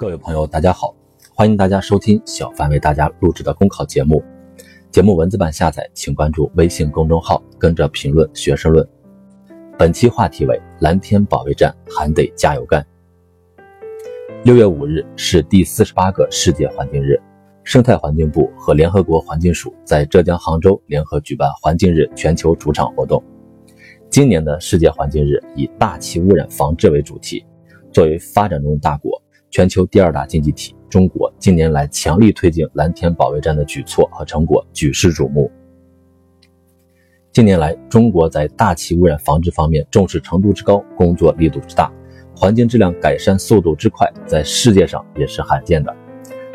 各位朋友，大家好，欢迎大家收听小凡为大家录制的公考节目。节目文字版下载，请关注微信公众号，跟着评论学申论。本期话题为蓝天保卫战，还得加油干。六月五日是第四十八个世界环境日，生态环境部和联合国环境署在浙江杭州联合举办环境日全球主场活动。今年的世界环境日以大气污染防治为主题，作为发展中大国。全球第二大经济体中国近年来强力推进蓝天保卫战的举措和成果举世瞩目。近年来，中国在大气污染防治方面重视程度之高，工作力度之大，环境质量改善速度之快，在世界上也是罕见的。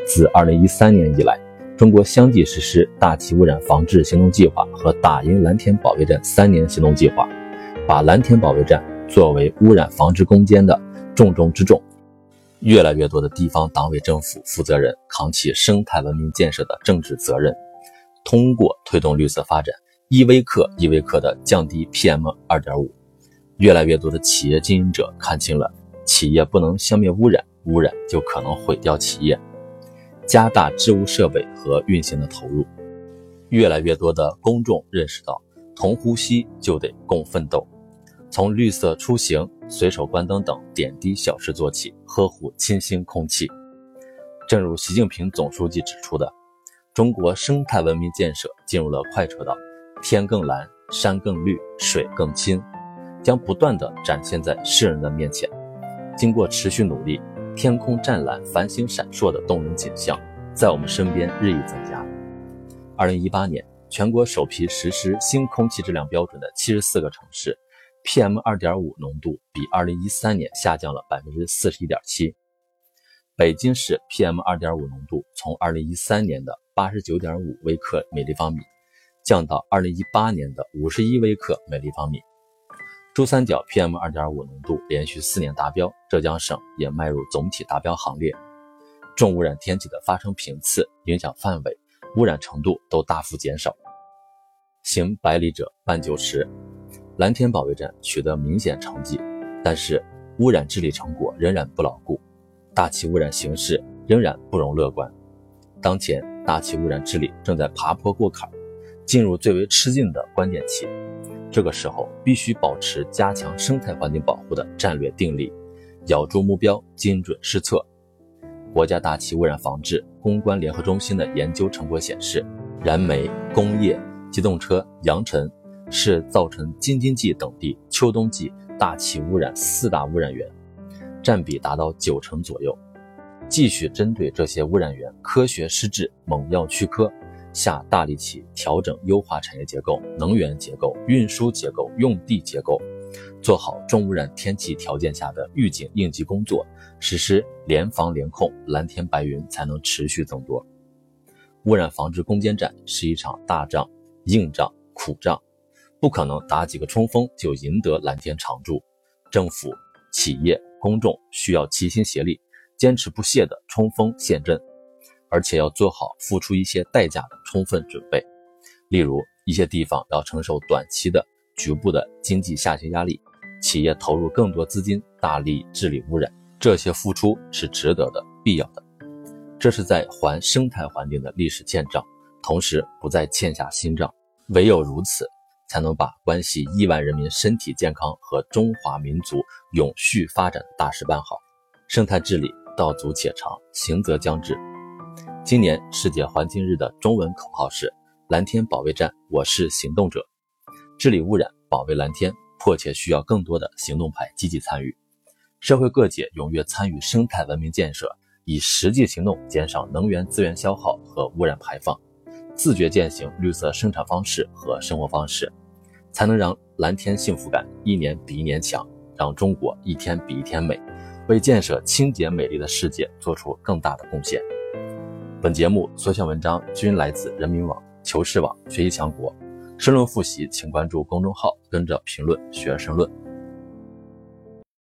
自2013年以来，中国相继实施大气污染防治行动计划和打赢蓝天保卫战三年行动计划，把蓝天保卫战作为污染防治攻坚的重中之重。越来越多的地方党委政府负责人扛起生态文明建设的政治责任，通过推动绿色发展，一微克一微克的降低 PM 二点五。越来越多的企业经营者看清了，企业不能消灭污染，污染就可能毁掉企业。加大治污设备和运行的投入。越来越多的公众认识到，同呼吸就得共奋斗。从绿色出行、随手关灯等点滴小事做起，呵护清新空气。正如习近平总书记指出的，中国生态文明建设进入了快车道，天更蓝，山更绿，水更清，将不断的展现在世人的面前。经过持续努力，天空湛蓝、繁星闪烁的动人景象在我们身边日益增加。二零一八年，全国首批实施新空气质量标准的七十四个城市。PM 二点五浓度比二零一三年下降了百分之四十一点七。北京市 PM 二点五浓度从二零一三年的八十九点五微克每立方米，降到二零一八年的五十一微克每立方米。珠三角 PM 二点五浓度连续四年达标，浙江省也迈入总体达标行列。重污染天气的发生频次、影响范围、污染程度都大幅减少。行百里者半九十。蓝天保卫战取得明显成绩，但是污染治理成果仍然不牢固，大气污染形势仍然不容乐观。当前大气污染治理正在爬坡过坎，进入最为吃劲的关键期。这个时候必须保持加强生态环境保护的战略定力，咬住目标，精准施策。国家大气污染防治攻关联合中心的研究成果显示，燃煤、工业、机动车、扬尘。是造成京津冀等地秋冬季大气污染四大污染源，占比达到九成左右。继续针对这些污染源科学施治，猛药去疴，下大力气调整优化产业结构、能源结构、运输结构、用地结构，做好重污染天气条件下的预警应急工作，实施联防联控，蓝天白云才能持续增多。污染防治攻坚战是一场大仗、硬仗、苦仗。不可能打几个冲锋就赢得蓝天常驻，政府、企业、公众需要齐心协力，坚持不懈的冲锋陷阵，而且要做好付出一些代价的充分准备。例如，一些地方要承受短期的局部的经济下行压力，企业投入更多资金，大力治理污染，这些付出是值得的、必要的。这是在还生态环境的历史欠账，同时不再欠下新账。唯有如此。才能把关系亿万人民身体健康和中华民族永续发展的大事办好。生态治理道阻且长，行则将至。今年世界环境日的中文口号是“蓝天保卫战，我是行动者”。治理污染、保卫蓝天，迫切需要更多的行动派积极参与。社会各界踊跃参与生态文明建设，以实际行动减少能源资源消耗和污染排放。自觉践行绿色生产方式和生活方式，才能让蓝天幸福感一年比一年强，让中国一天比一天美，为建设清洁美丽的世界做出更大的贡献。本节目所选文章均来自人民网、求是网、学习强国。申论复习，请关注公众号，跟着评论学申论。